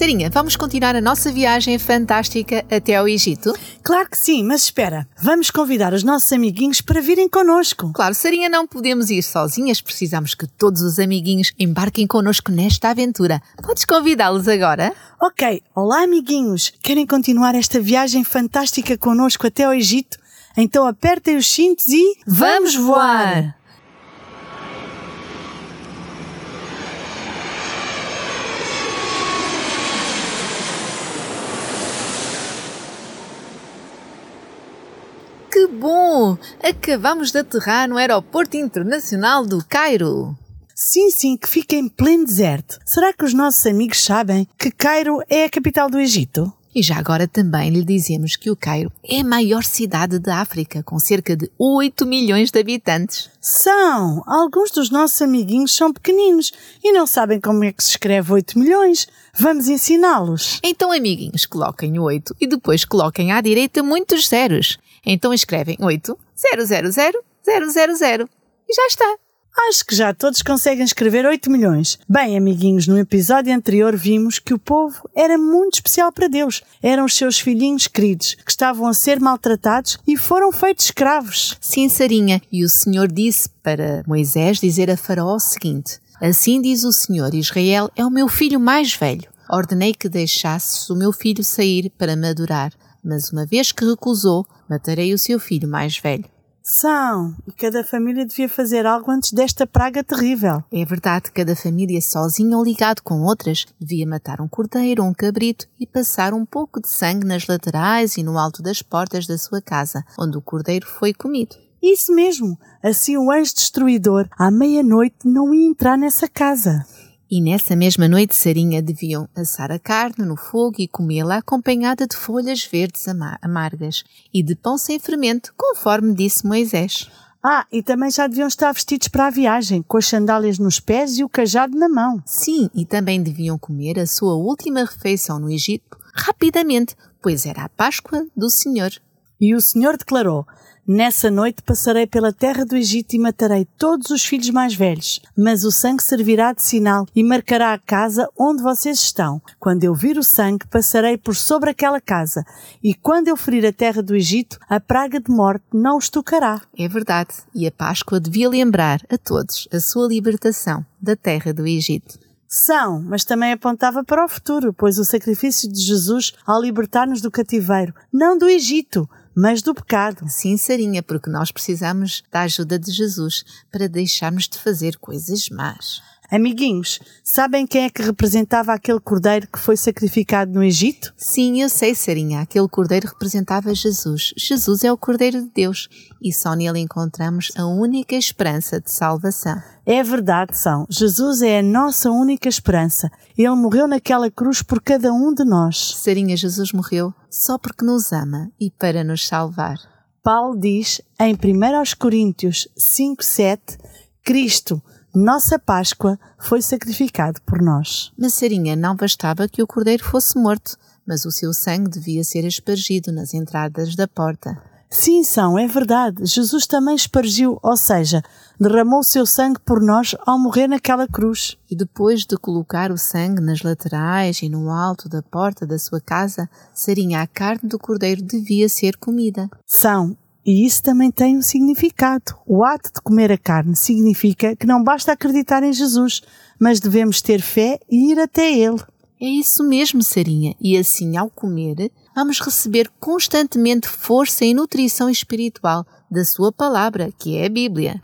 Sarinha, vamos continuar a nossa viagem fantástica até ao Egito? Claro que sim, mas espera, vamos convidar os nossos amiguinhos para virem connosco. Claro, Sarinha, não podemos ir sozinhas, precisamos que todos os amiguinhos embarquem connosco nesta aventura. Podes convidá-los agora? Ok, olá amiguinhos, querem continuar esta viagem fantástica connosco até ao Egito? Então apertem os cintos e vamos voar! Bom! Acabamos de aterrar no Aeroporto Internacional do Cairo. Sim, sim, que fica em pleno deserto. Será que os nossos amigos sabem que Cairo é a capital do Egito? E já agora também lhe dizemos que o Cairo é a maior cidade da África, com cerca de 8 milhões de habitantes. São! Alguns dos nossos amiguinhos são pequeninos e não sabem como é que se escreve 8 milhões. Vamos ensiná-los. Então, amiguinhos, coloquem o 8 e depois coloquem à direita muitos zeros. Então escrevem 8, 000, 000 e já está. Acho que já todos conseguem escrever 8 milhões. Bem, amiguinhos, no episódio anterior vimos que o povo era muito especial para Deus. Eram os seus filhinhos queridos, que estavam a ser maltratados e foram feitos escravos. Sim, Sarinha. E o Senhor disse para Moisés dizer a Faraó o seguinte: Assim diz o Senhor: Israel é o meu filho mais velho. Ordenei que deixasses o meu filho sair para me adorar, mas uma vez que recusou, matarei o seu filho mais velho. São, e cada família devia fazer algo antes desta praga terrível. É verdade, cada família sozinha ou ligado com outras devia matar um cordeiro ou um cabrito e passar um pouco de sangue nas laterais e no alto das portas da sua casa, onde o cordeiro foi comido. Isso mesmo, assim o anjo destruidor, à meia-noite, não ia entrar nessa casa. E nessa mesma noite, Sarinha deviam assar a carne no fogo e comê-la acompanhada de folhas verdes ama- amargas e de pão sem fermento, conforme disse Moisés. Ah, e também já deviam estar vestidos para a viagem, com as sandálias nos pés e o cajado na mão. Sim, e também deviam comer a sua última refeição no Egito rapidamente, pois era a Páscoa do Senhor. E o Senhor declarou: Nessa noite passarei pela terra do Egito e matarei todos os filhos mais velhos, mas o sangue servirá de sinal e marcará a casa onde vocês estão. Quando eu vir o sangue, passarei por sobre aquela casa, e quando eu ferir a terra do Egito, a praga de morte não os tocará. É verdade, e a Páscoa devia lembrar a todos a sua libertação da terra do Egito. São, mas também apontava para o futuro, pois o sacrifício de Jesus ao libertar-nos do cativeiro, não do Egito, mas do pecado. Sim, Sarinha, porque nós precisamos da ajuda de Jesus para deixarmos de fazer coisas más. Amiguinhos, sabem quem é que representava aquele cordeiro que foi sacrificado no Egito? Sim, eu sei, Sarinha, aquele cordeiro representava Jesus. Jesus é o Cordeiro de Deus e só nele encontramos a única esperança de salvação. É verdade, são. Jesus é a nossa única esperança. Ele morreu naquela cruz por cada um de nós. Sarinha, Jesus morreu só porque nos ama e para nos salvar. Paulo diz em 1 Coríntios 5,7: Cristo, nossa Páscoa, foi sacrificado por nós. Mas Sarinha, não bastava que o cordeiro fosse morto, mas o seu sangue devia ser espargido nas entradas da porta. Sim, são, é verdade. Jesus também espargiu, ou seja, derramou o seu sangue por nós ao morrer naquela cruz. E depois de colocar o sangue nas laterais e no alto da porta da sua casa, Sarinha, a carne do cordeiro devia ser comida. São, e isso também tem um significado. O ato de comer a carne significa que não basta acreditar em Jesus, mas devemos ter fé e ir até Ele. É isso mesmo, Sarinha. E assim, ao comer, vamos receber constantemente força e nutrição espiritual da sua palavra, que é a Bíblia.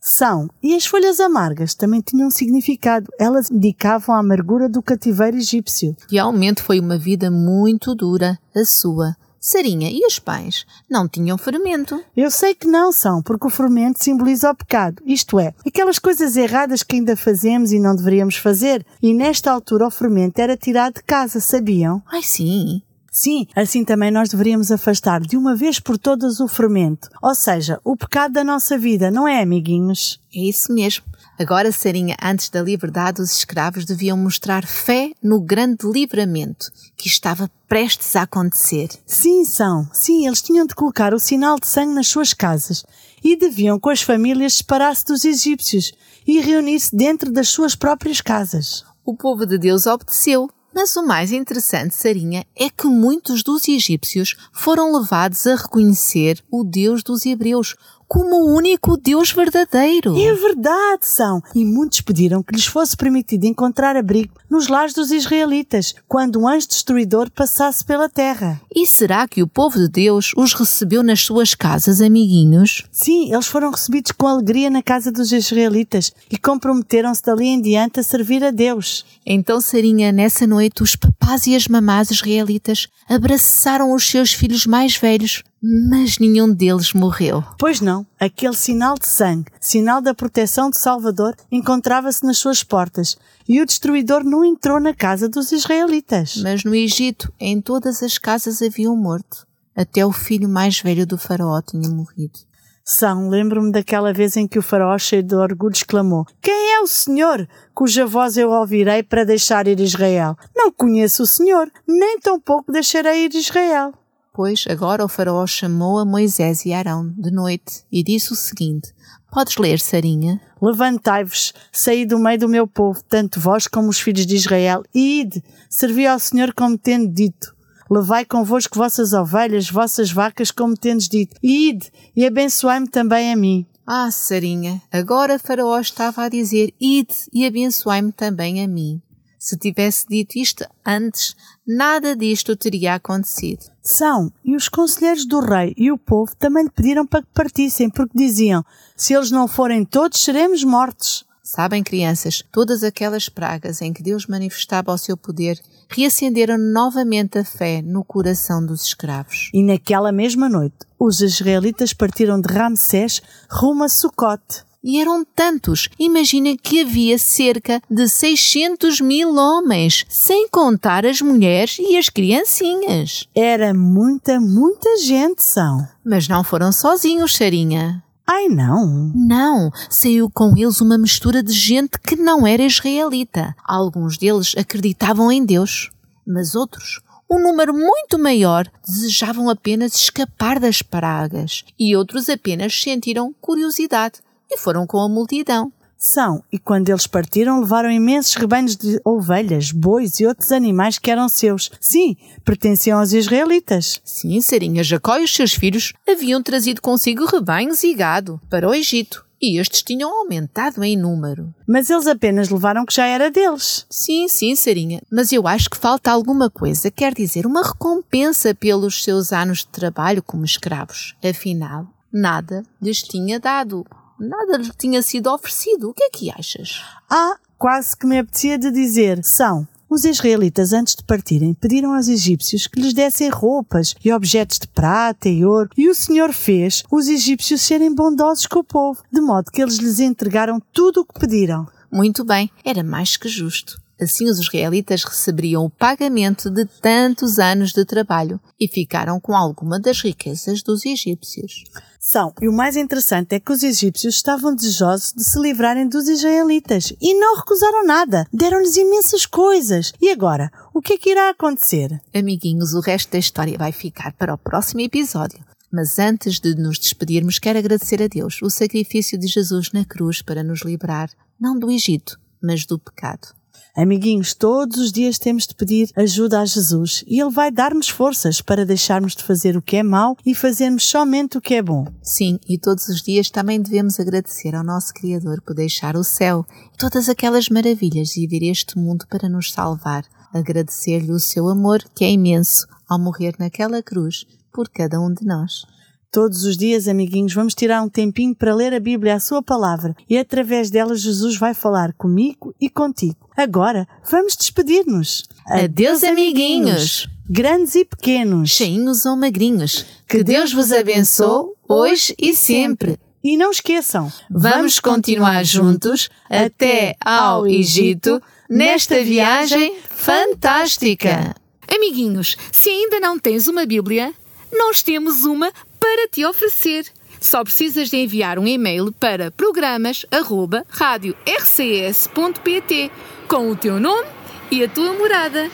São, e as folhas amargas também tinham um significado. Elas indicavam a amargura do cativeiro egípcio. Realmente foi uma vida muito dura, a sua. Sarinha, e os pais? Não tinham fermento. Eu sei que não são, porque o fermento simboliza o pecado, isto é, aquelas coisas erradas que ainda fazemos e não deveríamos fazer. E nesta altura o fermento era tirado de casa, sabiam? Ai, sim. Sim, assim também nós deveríamos afastar de uma vez por todas o fermento, ou seja, o pecado da nossa vida, não é, amiguinhos? É isso mesmo. Agora, Sarinha, antes da liberdade, os escravos deviam mostrar fé no grande livramento que estava prestes a acontecer. Sim, são. Sim, eles tinham de colocar o sinal de sangue nas suas casas e deviam, com as famílias, separar-se dos egípcios e reunir-se dentro das suas próprias casas. O povo de Deus obedeceu. Mas o mais interessante, Sarinha, é que muitos dos egípcios foram levados a reconhecer o Deus dos Hebreus, como o único Deus verdadeiro. É verdade, são. E muitos pediram que lhes fosse permitido encontrar abrigo nos lares dos israelitas, quando um anjo destruidor passasse pela terra. E será que o povo de Deus os recebeu nas suas casas, amiguinhos? Sim, eles foram recebidos com alegria na casa dos israelitas e comprometeram-se dali em diante a servir a Deus. Então, Sarinha, nessa noite, os papás e as mamás israelitas abraçaram os seus filhos mais velhos, mas nenhum deles morreu. Pois não, aquele sinal de sangue, sinal da proteção de Salvador, encontrava-se nas suas portas e o destruidor não entrou na casa dos israelitas. Mas no Egito, em todas as casas havia um morto. Até o filho mais velho do faraó tinha morrido. São, lembro-me daquela vez em que o faraó, cheio de orgulho, exclamou: Quem é o Senhor, cuja voz eu ouvirei para deixar ir Israel? Não conheço o Senhor, nem tampouco deixarei ir Israel. Pois agora o faraó chamou a Moisés e Arão de noite e disse o seguinte: Podes ler, Sarinha? Levantai-vos, saí do meio do meu povo, tanto vós como os filhos de Israel, e ide, servi ao Senhor como tendo dito. Levai convosco vossas ovelhas, vossas vacas, como tendes dito, e ide, e abençoai-me também a mim. Ah, Sarinha, agora Faraó estava a dizer: Ide e abençoai-me também a mim. Se tivesse dito isto antes, nada disto teria acontecido. São, e os conselheiros do rei e o povo também lhe pediram para que partissem, porque diziam: se eles não forem todos, seremos mortos. Sabem, crianças, todas aquelas pragas em que Deus manifestava o seu poder reacenderam novamente a fé no coração dos escravos. E naquela mesma noite, os israelitas partiram de Ramsés rumo a Sucote. E eram tantos. Imaginem que havia cerca de 600 mil homens, sem contar as mulheres e as criancinhas. Era muita, muita gente, são. Mas não foram sozinhos, Sarinha. Ai, não. Não, saiu com eles uma mistura de gente que não era israelita. Alguns deles acreditavam em Deus, mas outros, um número muito maior, desejavam apenas escapar das pragas e outros apenas sentiram curiosidade e foram com a multidão. São, e quando eles partiram, levaram imensos rebanhos de ovelhas, bois e outros animais que eram seus. Sim, pertenciam aos israelitas. Sim, Sarinha, Jacó e os seus filhos haviam trazido consigo rebanhos e gado para o Egito. E estes tinham aumentado em número. Mas eles apenas levaram que já era deles. Sim, sim, Sarinha. Mas eu acho que falta alguma coisa, quer dizer, uma recompensa pelos seus anos de trabalho como escravos. Afinal, nada lhes tinha dado nada lhe tinha sido oferecido. O que é que achas? Ah, quase que me apetecia de dizer. São. Os israelitas, antes de partirem, pediram aos egípcios que lhes dessem roupas e objetos de prata e ouro, e o Senhor fez os egípcios serem bondosos com o povo, de modo que eles lhes entregaram tudo o que pediram. Muito bem, era mais que justo. Assim, os israelitas receberiam o pagamento de tantos anos de trabalho e ficaram com alguma das riquezas dos egípcios. São, e o mais interessante é que os egípcios estavam desejosos de se livrarem dos israelitas e não recusaram nada. Deram-lhes imensas coisas. E agora, o que é que irá acontecer? Amiguinhos, o resto da história vai ficar para o próximo episódio. Mas antes de nos despedirmos, quero agradecer a Deus o sacrifício de Jesus na cruz para nos livrar, não do Egito, mas do pecado. Amiguinhos, todos os dias temos de pedir ajuda a Jesus e Ele vai dar-nos forças para deixarmos de fazer o que é mau e fazermos somente o que é bom. Sim, e todos os dias também devemos agradecer ao nosso Criador por deixar o céu e todas aquelas maravilhas e vir este mundo para nos salvar. Agradecer-lhe o seu amor, que é imenso, ao morrer naquela cruz por cada um de nós. Todos os dias, amiguinhos, vamos tirar um tempinho para ler a Bíblia, a Sua palavra, e através dela Jesus vai falar comigo e contigo. Agora, vamos despedir-nos. Adeus, amiguinhos! Grandes e pequenos, cheinhos ou magrinhos, que Deus vos abençoe hoje e sempre. E não esqueçam, vamos continuar juntos até ao Egito nesta viagem fantástica. Amiguinhos, se ainda não tens uma Bíblia, nós temos uma para te oferecer. Só precisas de enviar um e-mail para programas@radiorcs.pt com o teu nome e a tua morada.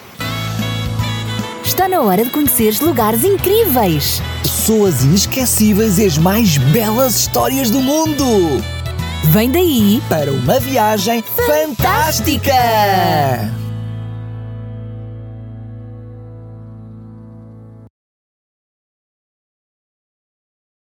Está na hora de conheceres lugares incríveis. Pessoas inesquecíveis e as mais belas histórias do mundo. Vem daí Para uma viagem fantástica.